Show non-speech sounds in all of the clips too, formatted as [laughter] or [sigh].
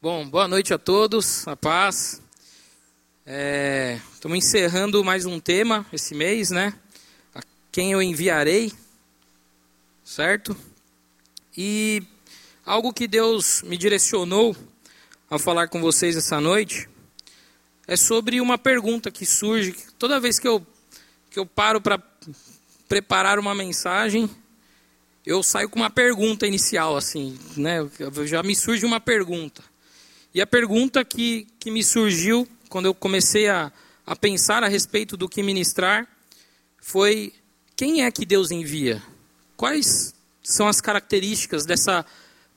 Bom, boa noite a todos, a paz. É, estamos encerrando mais um tema esse mês, né? A quem eu enviarei, certo? E algo que Deus me direcionou a falar com vocês essa noite é sobre uma pergunta que surge toda vez que eu, que eu paro para preparar uma mensagem, eu saio com uma pergunta inicial, assim, né? Já me surge uma pergunta. E a pergunta que, que me surgiu quando eu comecei a, a pensar a respeito do que ministrar foi: quem é que Deus envia? Quais são as características dessa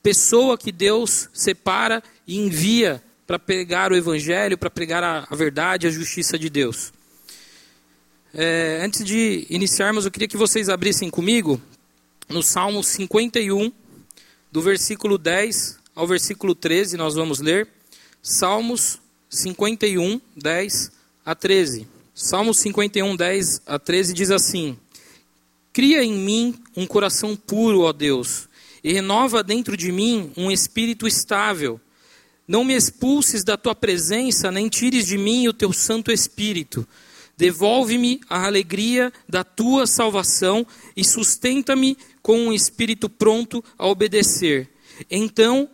pessoa que Deus separa e envia para pregar o Evangelho, para pregar a, a, verdade, a justiça de Deus? É, antes de iniciarmos, eu queria que vocês abrissem comigo no Salmo 51, do versículo 10 ao versículo 13, nós vamos ler Salmos 51, 10 a 13. Salmos 51, 10 a 13 diz assim: Cria em mim um coração puro, ó Deus, e renova dentro de mim um espírito estável. Não me expulses da tua presença, nem tires de mim o teu Santo Espírito. Devolve-me a alegria da tua salvação e sustenta-me com um espírito pronto a obedecer. Então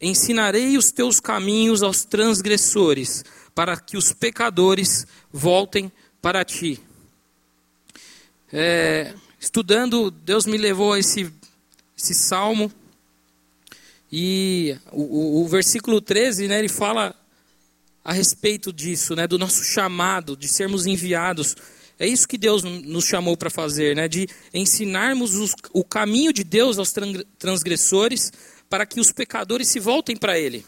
Ensinarei os teus caminhos aos transgressores, para que os pecadores voltem para ti. É, estudando, Deus me levou a esse, esse salmo. E o, o, o, versículo 13, né, ele fala a respeito disso, né, do nosso chamado, de sermos enviados. É isso que Deus nos chamou para fazer, né, de ensinarmos os, o caminho de Deus aos transgressores, para que os pecadores se voltem para Ele.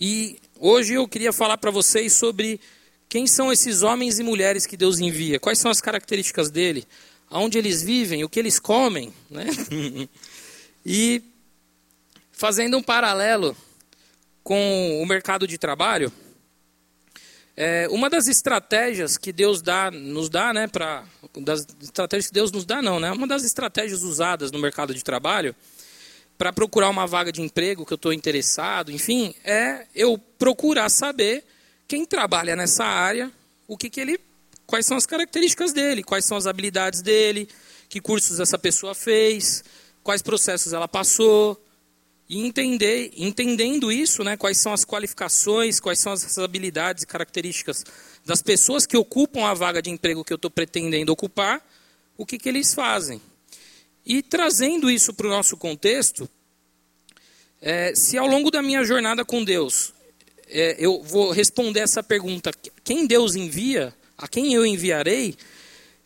E hoje eu queria falar para vocês sobre quem são esses homens e mulheres que Deus envia, quais são as características dele, aonde eles vivem, o que eles comem, né? [laughs] e fazendo um paralelo com o mercado de trabalho, é, uma das estratégias que Deus dá, nos dá, né, para das estratégias que Deus nos dá, não, né? Uma das estratégias usadas no mercado de trabalho para procurar uma vaga de emprego que eu estou interessado, enfim, é eu procurar saber quem trabalha nessa área, o que, que ele, quais são as características dele, quais são as habilidades dele, que cursos essa pessoa fez, quais processos ela passou, e entender, entendendo isso, né, quais são as qualificações, quais são as habilidades e características das pessoas que ocupam a vaga de emprego que eu estou pretendendo ocupar, o que, que eles fazem. E trazendo isso para o nosso contexto, é, se ao longo da minha jornada com Deus, é, eu vou responder essa pergunta: quem Deus envia, a quem eu enviarei?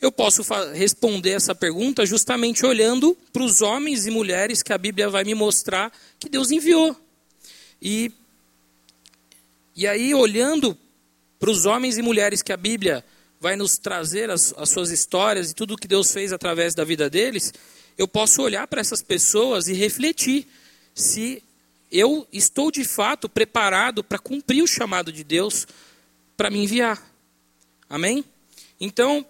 Eu posso responder essa pergunta justamente olhando para os homens e mulheres que a Bíblia vai me mostrar que Deus enviou. E, e aí, olhando para os homens e mulheres que a Bíblia vai nos trazer as, as suas histórias e tudo o que Deus fez através da vida deles, eu posso olhar para essas pessoas e refletir se eu estou de fato preparado para cumprir o chamado de Deus para me enviar. Amém? Então,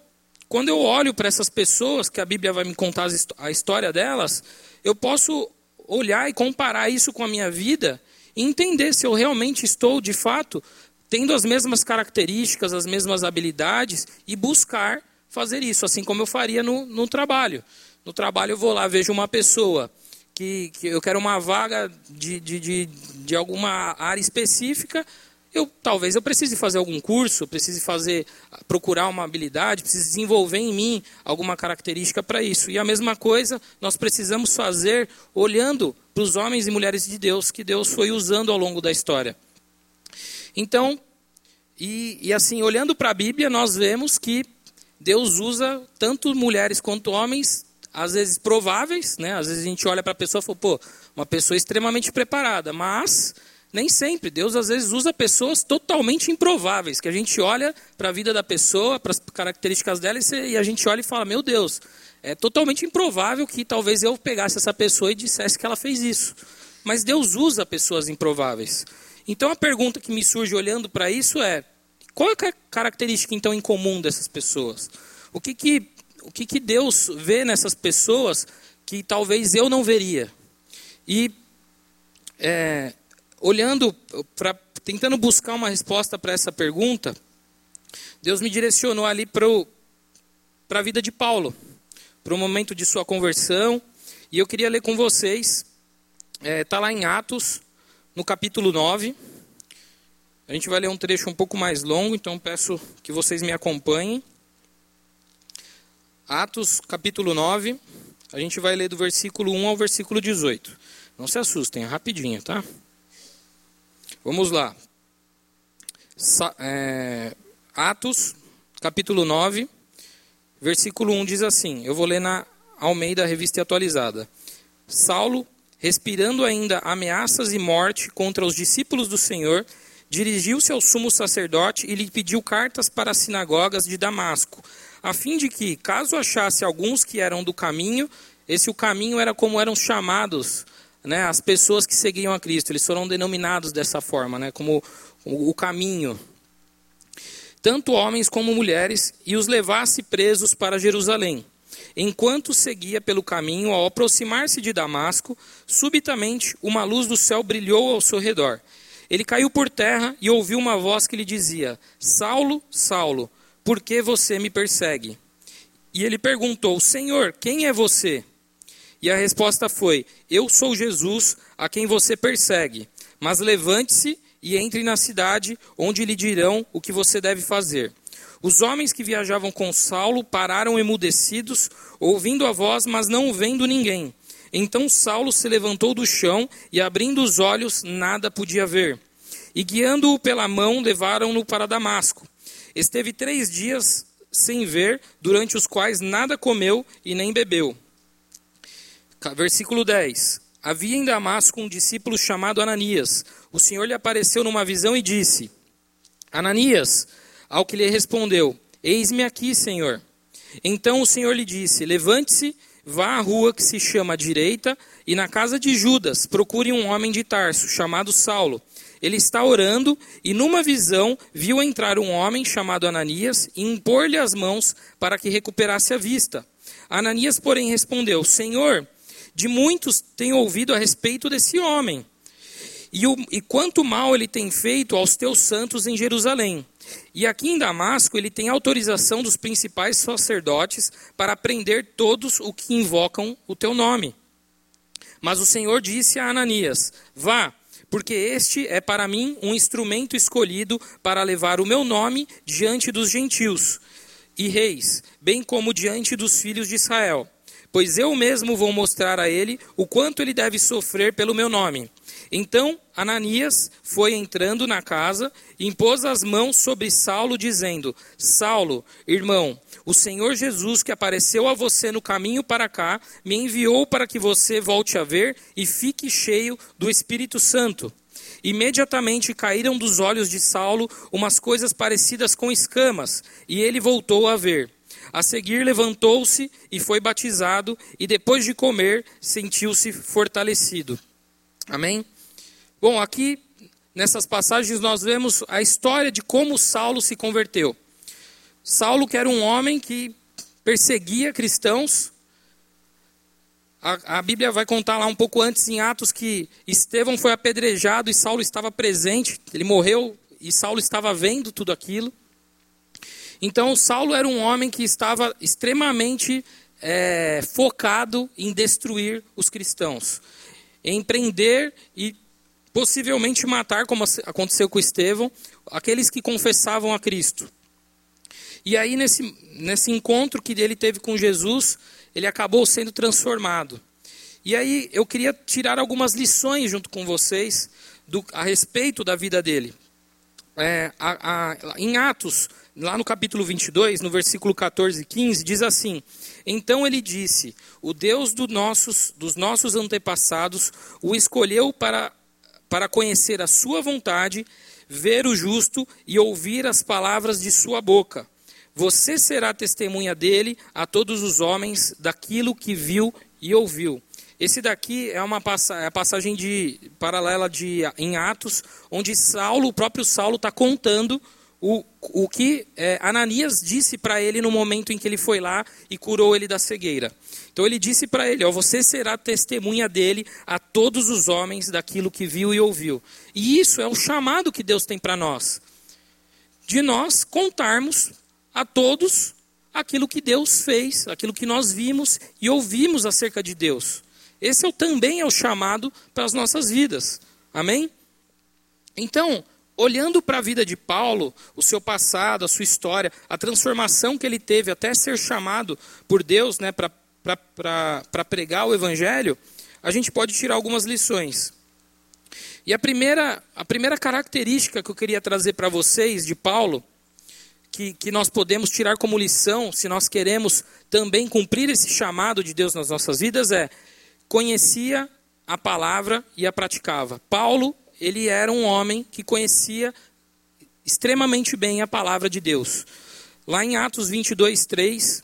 quando eu olho para essas pessoas, que a Bíblia vai me contar a história delas, eu posso olhar e comparar isso com a minha vida e entender se eu realmente estou, de fato, tendo as mesmas características, as mesmas habilidades e buscar fazer isso, assim como eu faria no, no trabalho. No trabalho eu vou lá, vejo uma pessoa que, que eu quero uma vaga de, de, de, de alguma área específica, eu talvez eu precise fazer algum curso, precise fazer procurar uma habilidade, precise desenvolver em mim alguma característica para isso. E a mesma coisa nós precisamos fazer olhando para os homens e mulheres de Deus que Deus foi usando ao longo da história. Então, e, e assim, olhando para a Bíblia, nós vemos que Deus usa tanto mulheres quanto homens às vezes prováveis, né? Às vezes a gente olha para a pessoa e fala, pô, uma pessoa extremamente preparada, mas Nem sempre. Deus às vezes usa pessoas totalmente improváveis, que a gente olha para a vida da pessoa, para as características dela e a gente olha e fala: Meu Deus, é totalmente improvável que talvez eu pegasse essa pessoa e dissesse que ela fez isso. Mas Deus usa pessoas improváveis. Então a pergunta que me surge olhando para isso é: qual é a característica então em comum dessas pessoas? O que que, o que, que Deus vê nessas pessoas que talvez eu não veria? E é, olhando para tentando buscar uma resposta para essa pergunta, Deus me direcionou ali para a vida de Paulo, para o momento de sua conversão, e eu queria ler com vocês, está é, tá lá em Atos, no capítulo 9. A gente vai ler um trecho um pouco mais longo, então peço que vocês me acompanhem. Atos, capítulo 9, a gente vai ler do versículo 1 ao versículo 18. Não se assustem, é rapidinho, tá? Vamos lá. Sa é, Atos, capítulo 9, versículo 1 diz assim: Eu vou ler na Almeida Revista Atualizada. Saulo, respirando ainda ameaças e morte contra os discípulos do Senhor, dirigiu-se ao sumo sacerdote e lhe pediu cartas para as sinagogas de Damasco, a fim de que, caso achasse alguns que eram do caminho, esse o caminho era como eram chamados né, as pessoas que seguiam a Cristo. Eles foram denominados dessa forma, né, como o caminho. Tanto homens como mulheres, e os levasse presos para Jerusalém. Enquanto seguia pelo caminho, ao aproximar-se de Damasco, subitamente uma luz do céu brilhou ao seu redor. Ele caiu por terra e ouviu uma voz que lhe dizia: Saulo, Saulo, por que você me persegue? E ele perguntou: Senhor, quem é você? E a resposta foi: Eu sou Jesus, a quem você persegue. Mas levante-se e entre na cidade, onde lhe dirão o que você deve fazer. Os homens que viajavam com Saulo pararam emudecidos, ouvindo a voz, mas não vendo ninguém. Então Saulo se levantou do chão e, abrindo os olhos, nada podia ver. E guiando-o pela mão, levaram-no para Damasco. Esteve três dias sem ver, durante os quais nada comeu e nem bebeu. Versículo 10. Havia em Damasco um discípulo chamado Ananias. O Senhor lhe apareceu numa visão e disse: Ananias, ao que lhe respondeu: Eis-me aqui, Senhor. Então o Senhor lhe disse: Levante-se, vá à rua que se chama Direita, e na casa de Judas procure um homem de Tarso, chamado Saulo. Ele está orando, e numa visão viu entrar um homem chamado Ananias e impor-lhe as mãos para que recuperasse a vista. Ananias, porém, respondeu: Senhor, de muitos tenho ouvido a respeito desse homem. E, o, e quanto mal ele tem feito aos teus santos em Jerusalém. E aqui em Damasco ele tem autorização dos principais sacerdotes para prender todos o que invocam o teu nome. Mas o Senhor disse a Ananias: Vá, porque este é para mim um instrumento escolhido para levar o meu nome diante dos gentios e reis, bem como diante dos filhos de Israel pois eu mesmo vou mostrar a ele o quanto ele deve sofrer pelo meu nome. Então Ananias foi entrando na casa e impôs as mãos sobre Saulo, dizendo: Saulo, irmão, o Senhor Jesus que apareceu a você no caminho para cá, me enviou para que você volte a ver e fique cheio do Espírito Santo. Imediatamente caíram dos olhos de Saulo umas coisas parecidas com escamas, e ele voltou a ver. A seguir, levantou-se e foi batizado, e depois de comer, sentiu-se fortalecido. Amém? Bom, aqui nessas passagens nós vemos a história de como Saulo se converteu. Saulo, que era um homem que perseguia cristãos, a, a, Bíblia vai contar lá um pouco antes em Atos que Estevão foi apedrejado e Saulo estava presente. Ele morreu e Saulo estava vendo tudo aquilo. Então, Saulo era um homem que estava extremamente é, focado em destruir os cristãos, em prender e possivelmente matar, como aconteceu com Estevão, aqueles que confessavam a Cristo. E aí, nesse, nesse encontro que ele teve com Jesus, ele acabou sendo transformado. E aí, eu queria tirar algumas lições junto com vocês do, a respeito da vida dele. É, a, a, em Atos, lá no capítulo 22, no versículo 14 e 15, diz assim: Então ele disse: O Deus do nossos, dos nossos antepassados o escolheu para, para conhecer a sua vontade, ver o justo e ouvir as palavras de sua boca. Você será testemunha dele a todos os homens daquilo que viu e ouviu. Esse daqui é uma é passagem de paralela de em Atos, onde Saulo, o próprio Saulo, está contando o, o que é, Ananias disse para ele no momento em que ele foi lá e curou ele da cegueira. Então ele disse para ele: ó, Você será testemunha dele a todos os homens daquilo que viu e ouviu. E isso é o chamado que Deus tem para nós, de nós contarmos a todos aquilo que Deus fez, aquilo que nós vimos e ouvimos acerca de Deus. Esse é, também é o chamado para as nossas vidas. Amém? Então, olhando para a vida de Paulo, o seu passado, a sua história, a transformação que ele teve até ser chamado por Deus né, para pregar o Evangelho, a gente pode tirar algumas lições. E a primeira, a primeira característica que eu queria trazer para vocês de Paulo, que, que nós podemos tirar como lição, se nós queremos também cumprir esse chamado de Deus nas nossas vidas, é conhecia a palavra e a praticava. Paulo ele era um homem que conhecia extremamente bem a palavra de Deus. Lá em Atos 22, 3,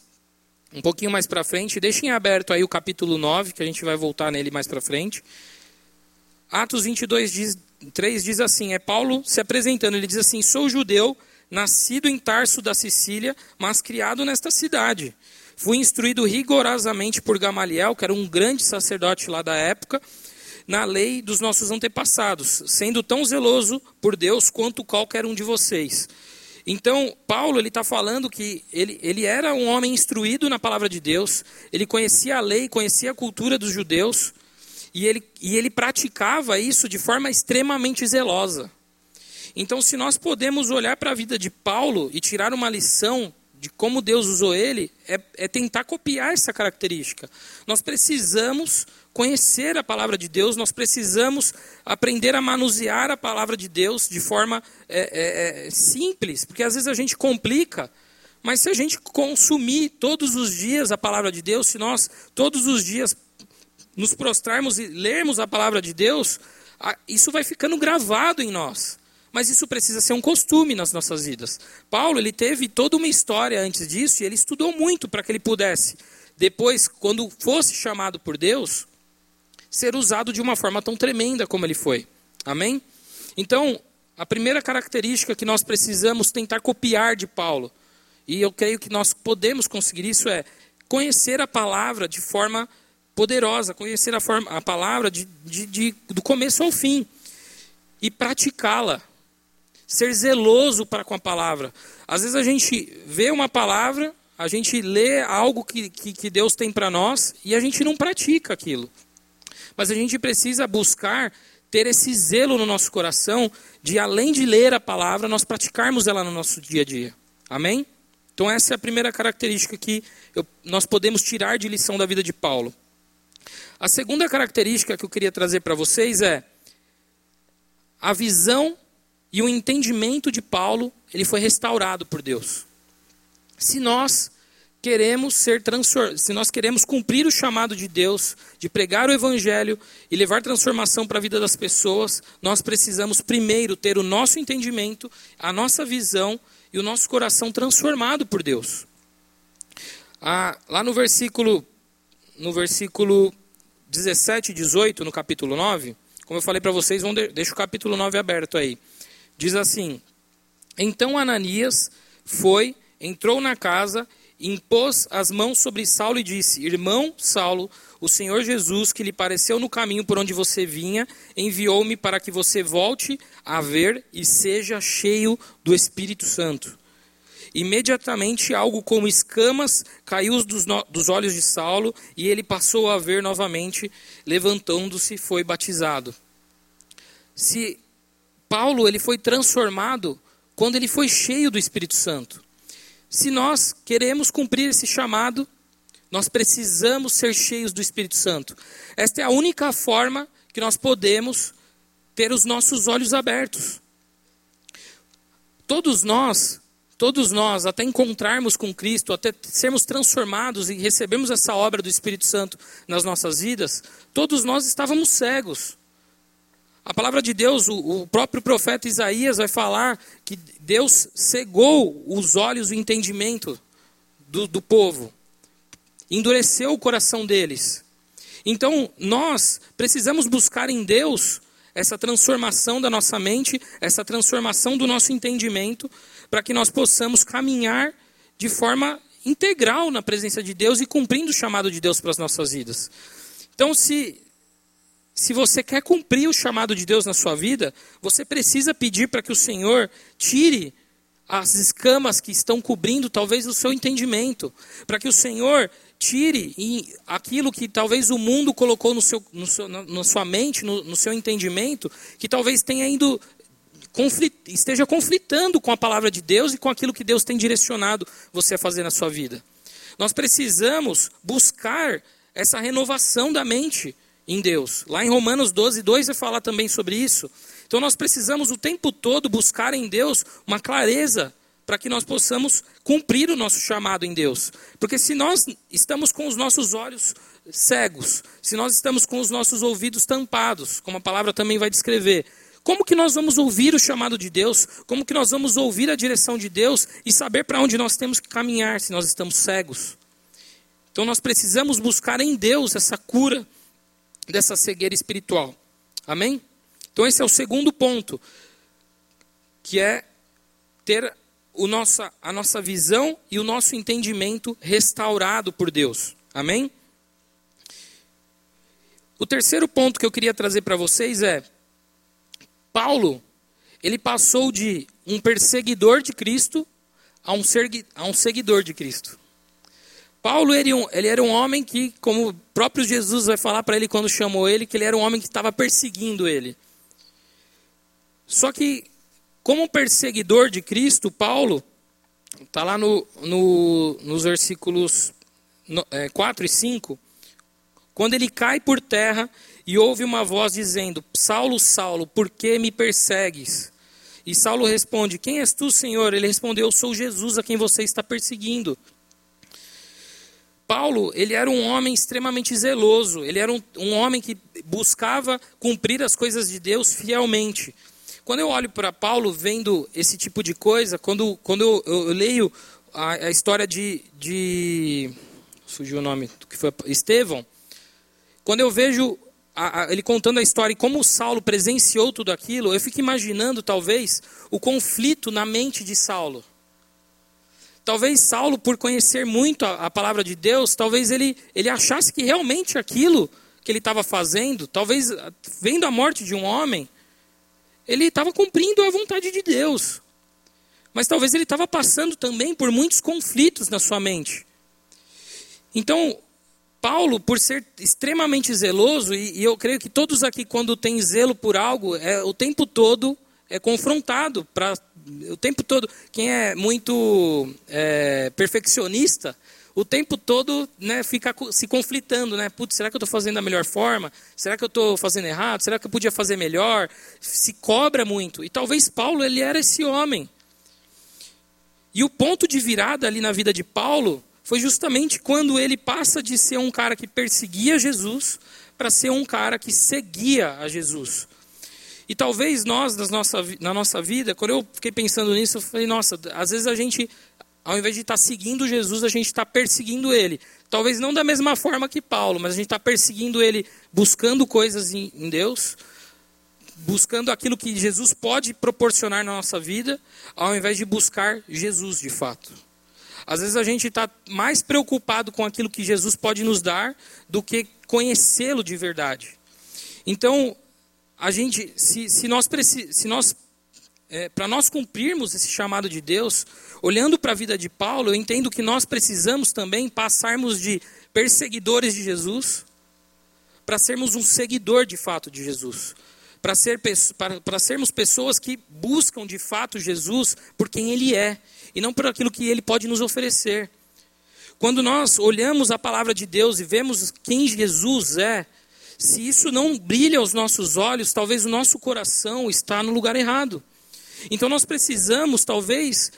um pouquinho mais para frente, deixem aberto aí o capítulo 9, que a gente vai voltar nele mais para frente. Atos 22, diz, 3 diz assim: é Paulo se apresentando, ele diz assim: Sou judeu, nascido em Tarso da Sicília, mas criado nesta cidade. Fui instruído rigorosamente por Gamaliel, que era um grande sacerdote lá da época, na lei dos nossos antepassados, sendo tão zeloso por Deus quanto qualquer um de vocês. Então, Paulo ele está falando que ele, ele era um homem instruído na palavra de Deus, ele conhecia a lei, conhecia a cultura dos judeus, e ele, e ele praticava isso de forma extremamente zelosa. Então, se nós podemos olhar para a vida de Paulo e tirar uma lição de como Deus usou ele, é, é tentar copiar essa característica. Nós precisamos conhecer a palavra de Deus, nós precisamos aprender a manusear a palavra de Deus de forma é, é, é, simples, porque às vezes a gente complica, mas se a gente consumir todos os dias a palavra de Deus, se nós todos os dias nos prostrarmos e lermos a palavra de Deus, isso vai ficando gravado em nós. Mas isso precisa ser um costume nas nossas vidas. Paulo, ele teve toda uma história antes disso e ele estudou muito para que ele pudesse, depois, quando fosse chamado por Deus, ser usado de uma forma tão tremenda como ele foi. Amém? Então, a primeira característica que nós precisamos tentar copiar de Paulo, e eu creio que nós podemos conseguir isso, é conhecer a palavra de forma poderosa, conhecer a, forma, a palavra de, de, de, do começo ao fim e praticá-la. Ser zeloso para com a palavra. Às vezes a gente vê uma palavra, a gente lê algo que, que, que Deus tem para nós e a gente não pratica aquilo. Mas a gente precisa buscar ter esse zelo no nosso coração de, além de ler a palavra, nós praticarmos ela no nosso dia a dia. Amém? Então, essa é a primeira característica que eu, nós podemos tirar de lição da vida de Paulo. A segunda característica que eu queria trazer para vocês é a visão e o entendimento de Paulo, ele foi restaurado por Deus. Se nós queremos ser transformados, se nós queremos cumprir o chamado de Deus de pregar o evangelho e levar transformação para a vida das pessoas, nós precisamos primeiro ter o nosso entendimento, a nossa visão e o nosso coração transformado por Deus. Ah, lá no versículo no versículo 17 e 18, no capítulo 9, como eu falei para vocês, vão de, deixa o capítulo 9 aberto aí. Diz assim: Então Ananias foi, entrou na casa impôs as mãos sobre Saulo e disse: Irmão Saulo, o Senhor Jesus, que lhe pareceu no caminho por onde você vinha, enviou-me para que você volte a ver e seja cheio do Espírito Santo. Imediatamente algo como escamas caiu dos, dos olhos de Saulo e ele passou a ver novamente, levantando-se, foi batizado. Se Paulo ele foi transformado quando ele foi cheio do Espírito Santo. Se nós queremos cumprir esse chamado, nós precisamos ser cheios do Espírito Santo. Esta é a única forma que nós podemos ter os nossos olhos abertos. Todos nós, todos nós, até encontrarmos com Cristo, até sermos transformados e recebemos essa obra do Espírito Santo nas nossas vidas, todos nós estávamos cegos. Palavra de Deus, o, o próprio profeta Isaías vai falar que Deus cegou os olhos, o entendimento do, do povo, endureceu o coração deles. Então, nós precisamos buscar em Deus essa transformação da nossa mente, essa transformação do nosso entendimento, para que nós possamos caminhar de forma integral na presença de Deus e cumprindo o chamado de Deus para as nossas vidas. Então, se, se você quer cumprir o chamado de Deus na sua vida, você precisa pedir para que o Senhor tire as escamas que estão cobrindo talvez o seu entendimento, para que o Senhor tire aquilo que talvez o mundo colocou no seu, no seu, na sua mente, no, no seu entendimento, que talvez tenha conflit, esteja conflitando com a palavra de Deus e com aquilo que Deus tem direcionado você a fazer na sua vida. Nós precisamos buscar essa renovação da mente em Deus. Lá em Romanos 12, 2 vai falar também sobre isso. Então nós precisamos o tempo todo buscar em Deus uma clareza para que nós possamos cumprir o nosso chamado em Deus. Porque se nós estamos com os nossos olhos cegos, se nós estamos com os nossos ouvidos tampados, como a palavra também vai descrever, como que nós vamos ouvir o chamado de Deus? Como que nós vamos ouvir a direção de Deus e saber para onde nós temos que caminhar se nós estamos cegos? Então nós precisamos buscar em Deus essa cura dessa cegueira espiritual. Amém? Então esse é o segundo ponto, que é ter o nossa, a nossa visão e o nosso entendimento restaurado por Deus. Amém? O terceiro ponto que eu queria trazer para vocês é: Paulo, ele passou de um perseguidor de Cristo a um, a um seguidor de Cristo. Paulo ele, era um homem que, como o próprio Jesus vai falar para ele quando chamou ele, que ele era um homem que estava perseguindo ele. Só que como perseguidor de Cristo, Paulo, está lá no, no, nos versículos 4 é, e 5, quando ele cai por terra e ouve uma voz dizendo: Saulo, Saulo, por que me persegues? E Saulo responde: Quem és tu, Senhor? Ele respondeu: Eu sou Jesus a quem você está perseguindo. Paulo, ele era um homem extremamente zeloso, ele era um, um homem que buscava cumprir as coisas de Deus fielmente. Quando eu olho para Paulo vendo esse tipo de coisa, quando, quando eu, eu, eu leio a, a, história de, de. Surgiu o nome, que foi Estevão. Quando eu vejo a, a, ele contando a história e como Saulo presenciou tudo aquilo, eu fico imaginando, talvez, o conflito na mente de Saulo. Talvez Saulo, por conhecer muito a, a palavra de Deus, talvez ele, ele achasse que realmente aquilo que ele estava fazendo, talvez vendo a morte de um homem, ele estava cumprindo a vontade de Deus. Mas talvez ele estava passando também por muitos conflitos na sua mente. Então, Paulo, por ser extremamente zeloso, e, e eu creio que todos aqui, quando têm zelo por algo, é, o tempo todo é confrontado. Pra, o tempo todo, quem é muito é, perfeccionista, o tempo todo né, fica se conflitando, né? Putz, será que eu estou fazendo da melhor forma? Será que eu estou fazendo errado? Será que eu podia fazer melhor? Se cobra muito. E talvez Paulo ele era esse homem. E o ponto de virada ali na vida de Paulo foi justamente quando ele passa de ser um cara que perseguia Jesus para ser um cara que seguia a Jesus. E talvez nós, na nossa, na nossa vida, quando eu fiquei pensando nisso, eu falei, nossa, às vezes a gente ao invés de estar tá seguindo Jesus, a gente está perseguindo ele. Talvez não da mesma forma que Paulo, mas a gente está perseguindo ele buscando coisas em, em Deus, buscando aquilo que Jesus pode proporcionar na nossa vida, ao invés de buscar Jesus de fato. Às vezes a gente está mais preocupado com aquilo que Jesus pode nos dar do que conhecê-lo de verdade. Então, a gente, se, se nós, se nós é, para nós cumprirmos esse chamado de Deus, olhando para a vida de Paulo, eu entendo que nós precisamos também passarmos de perseguidores de Jesus para sermos um seguidor de fato de Jesus. Para ser, para sermos pessoas que buscam de fato Jesus por quem Ele é e não por aquilo que Ele pode nos oferecer. Quando nós olhamos a palavra de Deus e vemos quem Jesus é, se isso não brilha aos nossos olhos, talvez o nosso coração está no lugar errado. Então nós precisamos, talvez,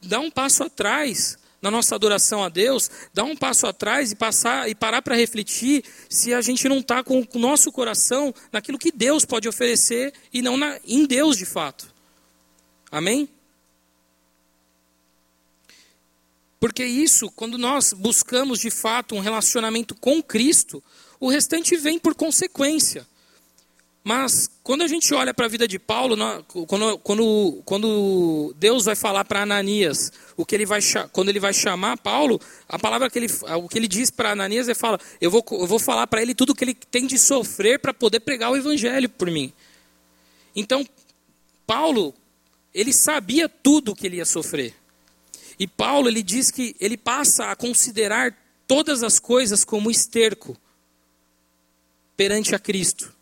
dar um passo atrás na nossa adoração a Deus, dar um passo atrás e passar e parar para refletir se a gente não está com o nosso coração naquilo que Deus pode oferecer e não na, em Deus de fato. Amém? Porque isso, quando nós buscamos de fato um relacionamento com Cristo, o restante vem por consequência. Mas quando a gente olha para a vida de Paulo, quando, quando, quando Deus vai falar para Ananias, o que ele vai, quando ele vai chamar Paulo, a palavra que ele, o que ele diz para Ananias é fala, eu vou, eu vou falar para ele tudo o que ele tem de sofrer para poder pregar o evangelho por mim. Então, Paulo, ele sabia tudo o que ele ia sofrer. E Paulo, ele diz que ele passa a considerar todas as coisas como esterco perante a Cristo.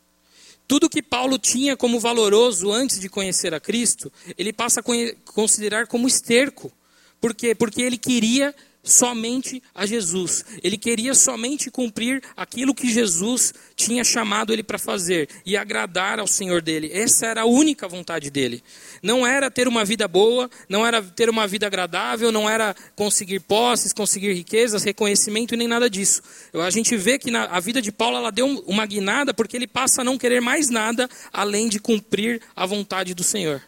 Tudo que Paulo tinha como valoroso antes de conhecer a Cristo, ele passa a considerar como esterco. Por quê? Porque ele queria somente a Jesus. Ele queria somente cumprir aquilo que Jesus tinha chamado ele para fazer e agradar ao Senhor dele. Essa era a única vontade dele. Não era ter uma vida boa, não era ter uma vida agradável, não era conseguir posses, conseguir riquezas, reconhecimento nem nada disso. A gente vê que na, a vida de Paulo ela deu uma guinada porque ele passa a não querer mais nada além de cumprir a vontade do Senhor.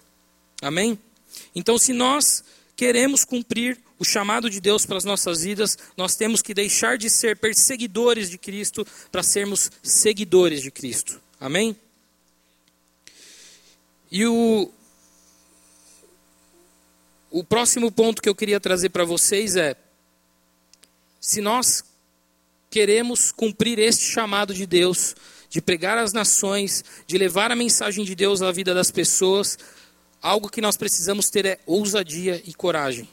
Amém? Então, se nós queremos cumprir o chamado de Deus para as nossas vidas, nós temos que deixar de ser perseguidores de Cristo para sermos seguidores de Cristo. Amém? E o, o próximo ponto que eu queria trazer para vocês é: se nós queremos cumprir este chamado de Deus, de pregar às nações, de levar a mensagem de Deus à vida das pessoas, algo que nós precisamos ter é ousadia e coragem.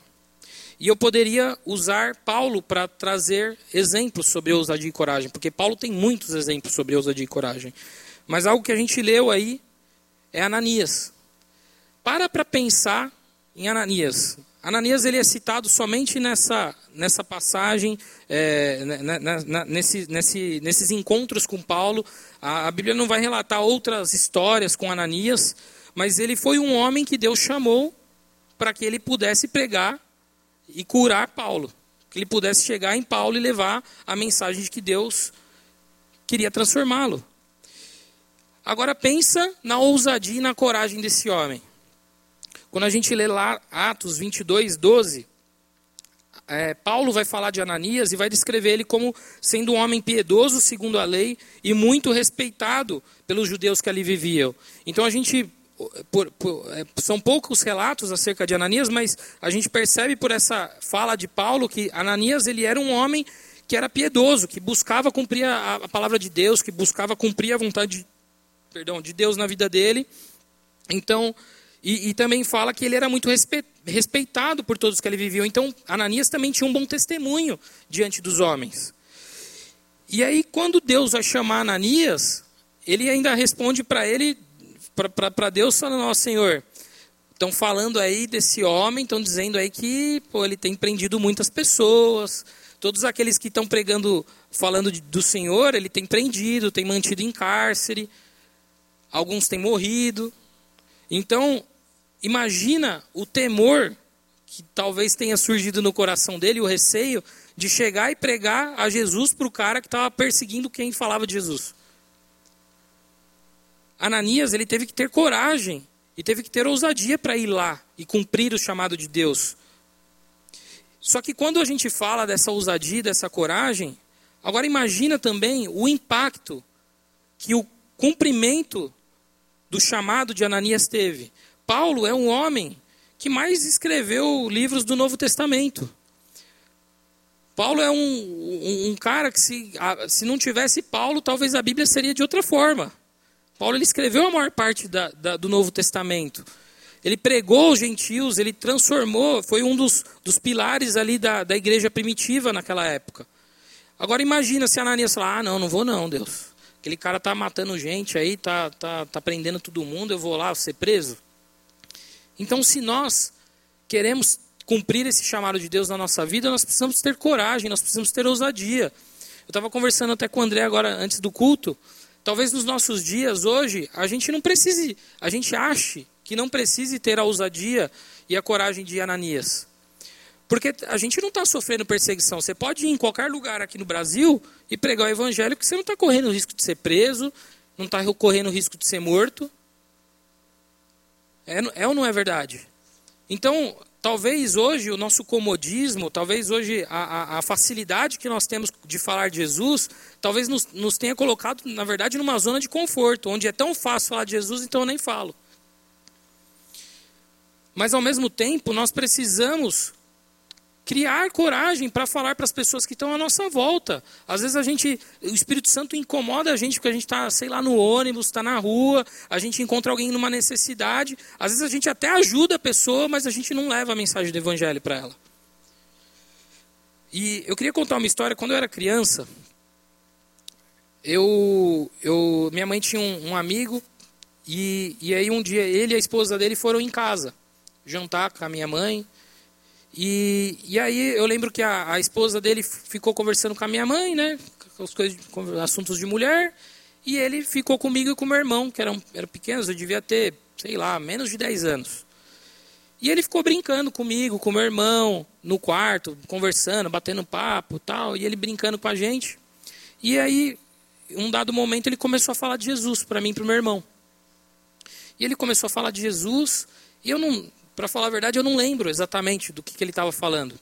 E eu poderia usar Paulo para trazer exemplos sobre ousadia e coragem, porque Paulo tem muitos exemplos sobre ousadia e coragem. Mas algo que a gente leu aí é Ananias. Para para pensar em Ananias. Ananias ele é citado somente nessa, nessa passagem, é, na, na, na, nesse, nesse, nesses encontros com Paulo. A, a Bíblia não vai relatar outras histórias com Ananias, mas ele foi um homem que Deus chamou para que ele pudesse pregar e curar Paulo. Que ele pudesse chegar em Paulo e levar a mensagem de que Deus queria transformá-lo. Agora pensa na ousadia e na coragem desse homem. Quando a gente lê lá Atos 22, 12, é, Paulo vai falar de Ananias e vai descrever ele como sendo um homem piedoso segundo a lei e muito respeitado pelos judeus que ali viviam. Então a gente por, por, é, são poucos relatos acerca de Ananias, mas a gente percebe por essa fala de Paulo que Ananias ele era um homem que era piedoso, que buscava cumprir a, a palavra de Deus, que buscava cumprir a vontade de, perdão, de Deus na vida dele. Então, e, e, também fala que ele era muito respeitado por todos que ele vivia. Então, Ananias também tinha um bom testemunho diante dos homens. E aí, quando Deus vai chamar Ananias, ele ainda responde para ele para Deus falando, ó Senhor, estão falando aí desse homem, estão dizendo aí que pô, ele tem prendido muitas pessoas. Todos aqueles que estão pregando, falando de, do Senhor, ele tem prendido, tem mantido em cárcere. Alguns têm morrido. Então, imagina o temor que talvez tenha surgido no coração dele, o receio de chegar e pregar a Jesus para o cara que estava perseguindo quem falava de Jesus. Ananias ele teve que ter coragem e teve que ter ousadia para ir lá e cumprir o chamado de Deus. Só que quando a gente fala dessa ousadia, dessa coragem, agora imagina também o impacto que o cumprimento do chamado de Ananias teve. Paulo é um homem que mais escreveu livros do Novo Testamento. Paulo é um, um, um cara que, se, se não tivesse Paulo, talvez a Bíblia seria de outra forma. Paulo ele escreveu a maior parte da, da, do Novo Testamento. Ele pregou os gentios, ele transformou, foi um dos, dos pilares ali da, da igreja primitiva naquela época. Agora imagina se Ananias falar, ah, não, não vou não, Deus. Aquele cara tá matando gente aí, tá, tá, tá prendendo todo mundo, eu vou lá ser preso. Então, se nós queremos cumprir esse chamado de Deus na nossa vida, nós precisamos ter coragem, nós precisamos ter ousadia. Eu estava conversando até com o André agora, antes do culto, Talvez nos nossos dias hoje a gente não precise, a gente ache que não precise ter a ousadia e a coragem de Ananias. Porque a gente não está sofrendo perseguição. Você pode ir em qualquer lugar aqui no Brasil e pregar o evangelho que você não está correndo o risco de ser preso, não está correndo o risco de ser morto. É, é ou não é verdade? Então, talvez hoje o nosso comodismo, talvez hoje a, a, a, facilidade que nós temos de falar de Jesus, talvez nos, nos tenha colocado, na verdade, numa zona de conforto, onde é tão fácil falar de Jesus, então eu nem falo. Mas ao mesmo tempo, nós precisamos criar coragem para falar para as pessoas que estão à nossa volta. Às vezes a gente, o Espírito Santo incomoda a gente porque a gente está, sei lá, no ônibus, está na rua, a gente encontra alguém numa necessidade. Às vezes a gente até ajuda a pessoa, mas a gente não leva a mensagem do Evangelho para ela. E eu queria contar uma história. Quando eu era criança, eu, eu minha mãe tinha um, um amigo e, e aí um dia ele e a esposa dele foram em casa jantar com a minha mãe. E, e aí eu lembro que a, a esposa dele ficou conversando com a minha mãe, né? As coisas, assuntos de mulher. E ele ficou comigo e com meu irmão, que eram, eram pequenos, eu devia ter, sei lá, menos de 10 anos. E ele ficou brincando comigo, com meu irmão, no quarto, conversando, batendo papo tal. E ele brincando com a gente. E aí, um dado momento, ele começou a falar de Jesus para mim e para o meu irmão. E ele começou a falar de Jesus. E eu não, para falar a verdade, eu não lembro exatamente do que, que ele estava falando.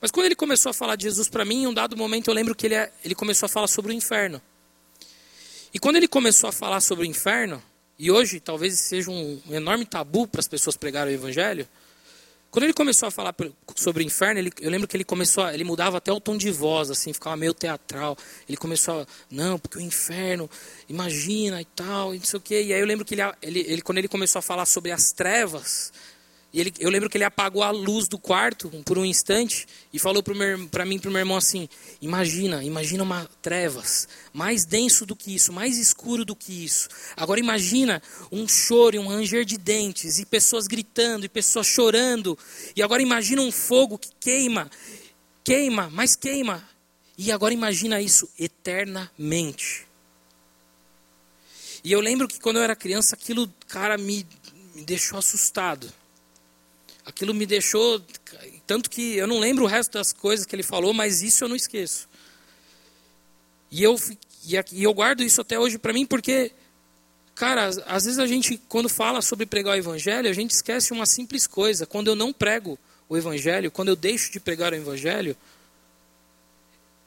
Mas quando ele começou a falar de Jesus para mim, em um dado momento eu lembro que ele, é, ele começou a falar sobre o inferno. E quando ele começou a falar sobre o inferno, e hoje talvez seja um enorme tabu para as pessoas pregarem o evangelho, quando ele começou a falar sobre o inferno, ele, eu lembro que ele começou, a, ele mudava até o tom de voz, assim, ficava meio teatral. Ele começou a, não, porque o inferno, imagina e tal, e não sei o quê. E aí eu lembro que ele, ele, ele quando ele começou a falar sobre as trevas, e ele, eu lembro que ele apagou a luz do quarto por um instante e falou para mim, para meu irmão assim: Imagina, imagina uma trevas mais denso do que isso, mais escuro do que isso. Agora imagina um choro, um ranger de dentes e pessoas gritando e pessoas chorando. E agora imagina um fogo que queima, queima, mas queima. E agora imagina isso eternamente. E eu lembro que quando eu era criança, aquilo, cara, me, me deixou assustado aquilo me deixou. Tanto que eu não lembro o resto das coisas que ele falou, mas isso eu não esqueço. E eu, e eu guardo isso até hoje para mim, porque, cara, às vezes a gente, quando fala sobre pregar o evangelho, a gente esquece uma simples coisa. Quando eu não prego o evangelho, quando eu deixo de pregar o evangelho,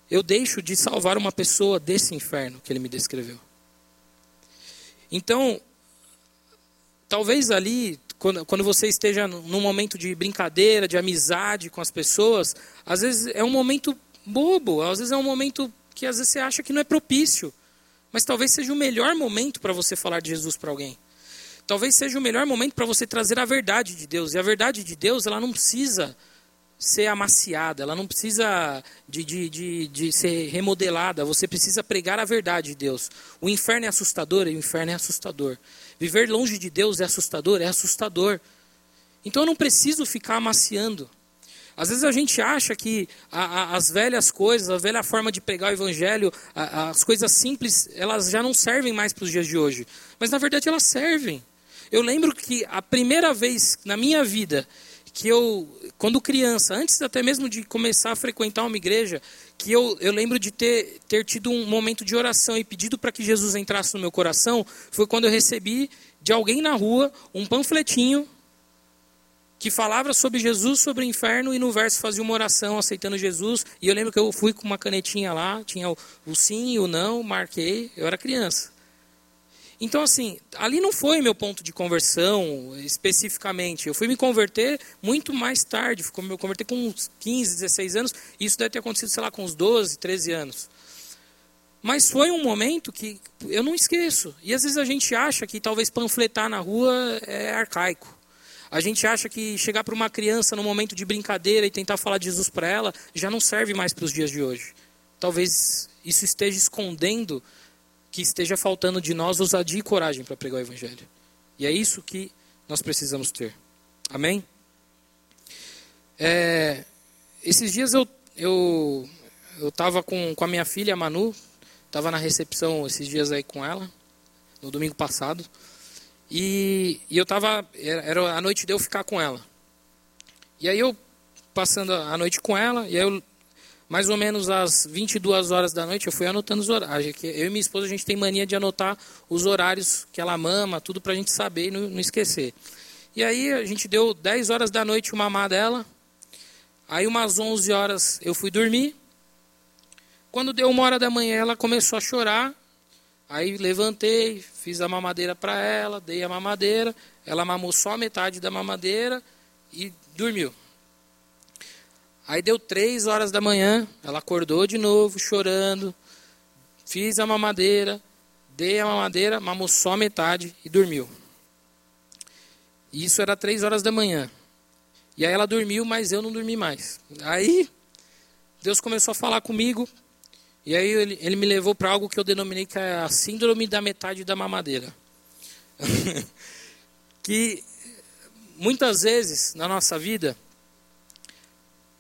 eu deixo de salvar uma pessoa desse inferno que ele me descreveu. Então, talvez ali quando, quando você esteja num momento de brincadeira, de amizade com as pessoas, às vezes é um momento bobo, às vezes é um momento que às vezes você acha que não é propício. Mas talvez seja o melhor momento para você falar de Jesus para alguém. Talvez seja o melhor momento para você trazer a verdade de Deus. E a verdade de Deus, ela não precisa ser amaciada, ela não precisa de, de, de, de, ser remodelada, você precisa pregar a verdade de Deus. O inferno é assustador e o inferno é assustador. Viver longe de Deus é assustador? É assustador. Então eu não preciso ficar amaciando. Às vezes a gente acha que a, a, as velhas coisas, a velha forma de pregar o evangelho, a, as coisas simples, elas já não servem mais para os dias de hoje. Mas na verdade elas servem. Eu lembro que a primeira vez na minha vida que eu, quando criança, antes até mesmo de começar a frequentar uma igreja, que eu, eu lembro de ter, ter tido um momento de oração e pedido para que Jesus entrasse no meu coração, foi quando eu recebi de alguém na rua um panfletinho que falava sobre Jesus, sobre o inferno, e no verso fazia uma oração aceitando Jesus. E eu lembro que eu fui com uma canetinha lá, tinha o, o sim e o não, marquei, eu era criança. Então, assim, ali não foi meu ponto de conversão especificamente. Eu fui me converter muito mais tarde. Fui me converter com uns 15, 16 anos. Isso deve ter acontecido, sei lá, com uns 12, 13 anos. Mas foi um momento que eu não esqueço. E às vezes a gente acha que talvez panfletar na rua é arcaico. A gente acha que chegar para uma criança no momento de brincadeira e tentar falar de Jesus para ela já não serve mais para os dias de hoje. Talvez isso esteja escondendo que esteja faltando de nós ousadia e coragem para pregar o Evangelho. E é isso que nós precisamos ter. Amém? É, esses dias eu eu eu estava com, com a minha filha a Manu, estava na recepção esses dias aí com ela no domingo passado e, e eu estava era a noite de eu ficar com ela. E aí eu passando a noite com ela, e aí eu, mais ou menos às 22 horas da noite, eu fui anotando os horários. Eu e minha esposa, a gente tem mania de anotar os horários que ela mama, tudo pra gente saber e não, não esquecer. E aí a gente deu 10 horas da noite o mamar dela. Aí umas 11 horas eu fui dormir. Quando deu uma hora da manhã, ela começou a chorar. Aí levantei, fiz a mamadeira para ela, dei a mamadeira. Ela mamou só a metade da mamadeira e dormiu. Aí deu três horas da manhã, ela acordou de novo, chorando. Fiz a mamadeira, dei a mamadeira, mamou só a metade e dormiu. Isso era três horas da manhã. E aí ela dormiu, mas eu não dormi mais. Aí Deus começou a falar comigo. E aí ele, ele me levou para algo que eu denominei que é a síndrome da metade da mamadeira. [laughs] que muitas vezes na nossa vida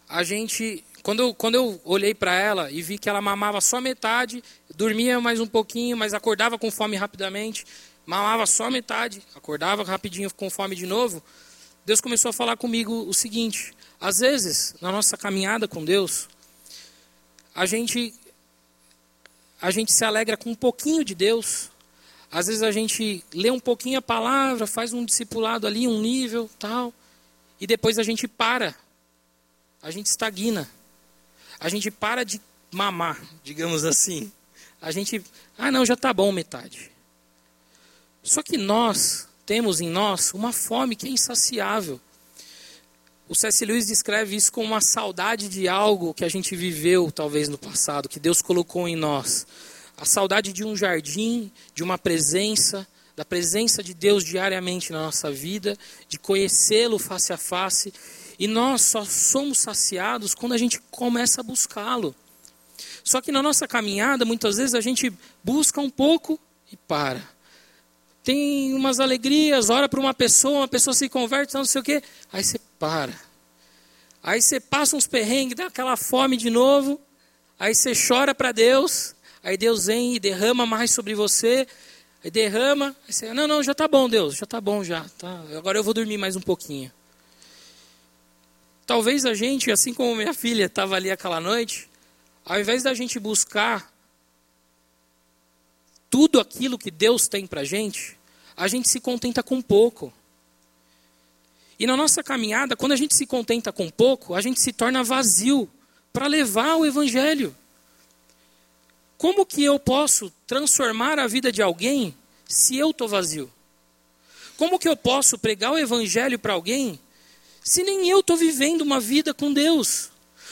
a gente quando eu, quando eu olhei para ela e vi que ela mamava só metade, dormia mais um pouquinho, mas acordava com fome rapidamente, mamava só metade, acordava rapidinho com fome de novo, Deus começou a falar comigo o seguinte: às vezes, na nossa caminhada com Deus, a gente a gente se alegra com um pouquinho de Deus. Às vezes a gente lê um pouquinho a palavra, faz um discipulado ali, um nível, tal, e depois a gente para. A gente estagna. A gente para de mamar, digamos assim. A gente, ah, não, já está bom metade. Só que nós temos em nós uma fome que é insaciável. O C.S. Lewis descreve isso como uma saudade de algo que a gente viveu, talvez no passado, que Deus colocou em nós. A saudade de um jardim, de uma presença, da presença de Deus diariamente na nossa vida, de conhecê-lo face a face. E nós só somos saciados quando a gente começa a buscá-lo. Só que na nossa caminhada, muitas vezes a gente busca um pouco e para tem umas alegrias, ora para uma pessoa, uma pessoa se converte, não sei o quê. Aí você para. Aí você passa uns perrengues, dá aquela fome de novo. Aí você chora para Deus. Aí Deus vem e derrama mais sobre você. Aí derrama. Aí você, não, não, já está bom, Deus, já está bom já. Tá. Agora eu vou dormir mais um pouquinho. Talvez a gente, assim como minha filha estava ali aquela noite, ao invés da gente buscar tudo aquilo que Deus tem para a gente, a gente se contenta com pouco. E na nossa caminhada, quando a gente se contenta com pouco, a gente se torna vazio para levar o Evangelho. Como que eu posso transformar a vida de alguém se eu estou vazio? Como que eu posso pregar o Evangelho para alguém se nem eu estou vivendo uma vida com Deus?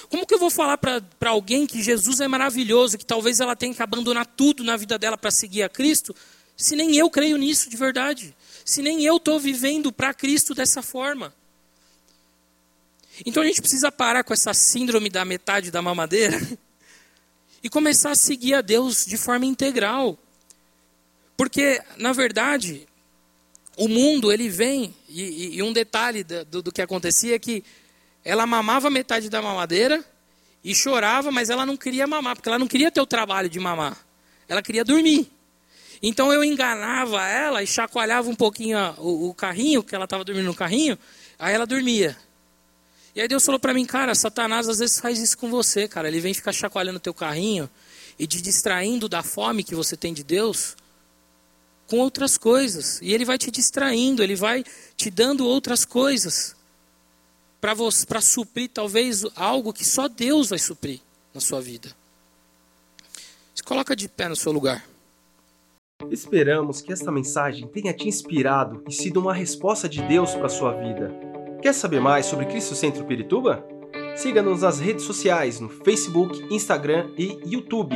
Como que eu vou falar para alguém que Jesus é maravilhoso, que talvez ela tenha que abandonar tudo na vida dela para seguir a Cristo, se nem eu creio nisso de verdade? Se nem eu estou vivendo para Cristo dessa forma? Então a gente precisa parar com essa síndrome da metade da mamadeira [laughs] e começar a seguir a Deus de forma integral. Porque, na verdade, o mundo ele vem, e, e um detalhe do, do que acontecia é que ela mamava metade da mamadeira e chorava, mas ela não queria mamar, porque ela não queria ter o trabalho de mamar. Ela queria dormir. Então eu enganava ela e chacoalhava um pouquinho o, o carrinho, que ela estava dormindo no carrinho, aí ela dormia. E aí Deus falou para mim, cara, Satanás às vezes faz isso com você, cara. Ele vem ficar chacoalhando o teu carrinho e te distraindo da fome que você tem de Deus com outras coisas. E ele vai te distraindo, ele vai te dando outras coisas para suprir talvez algo que só Deus vai suprir na sua vida. Se coloca de pé no seu lugar. Esperamos que esta mensagem tenha te inspirado e sido uma resposta de Deus para a sua vida. Quer saber mais sobre Cristo Centro Pirituba? Siga-nos nas redes sociais no Facebook, Instagram e YouTube,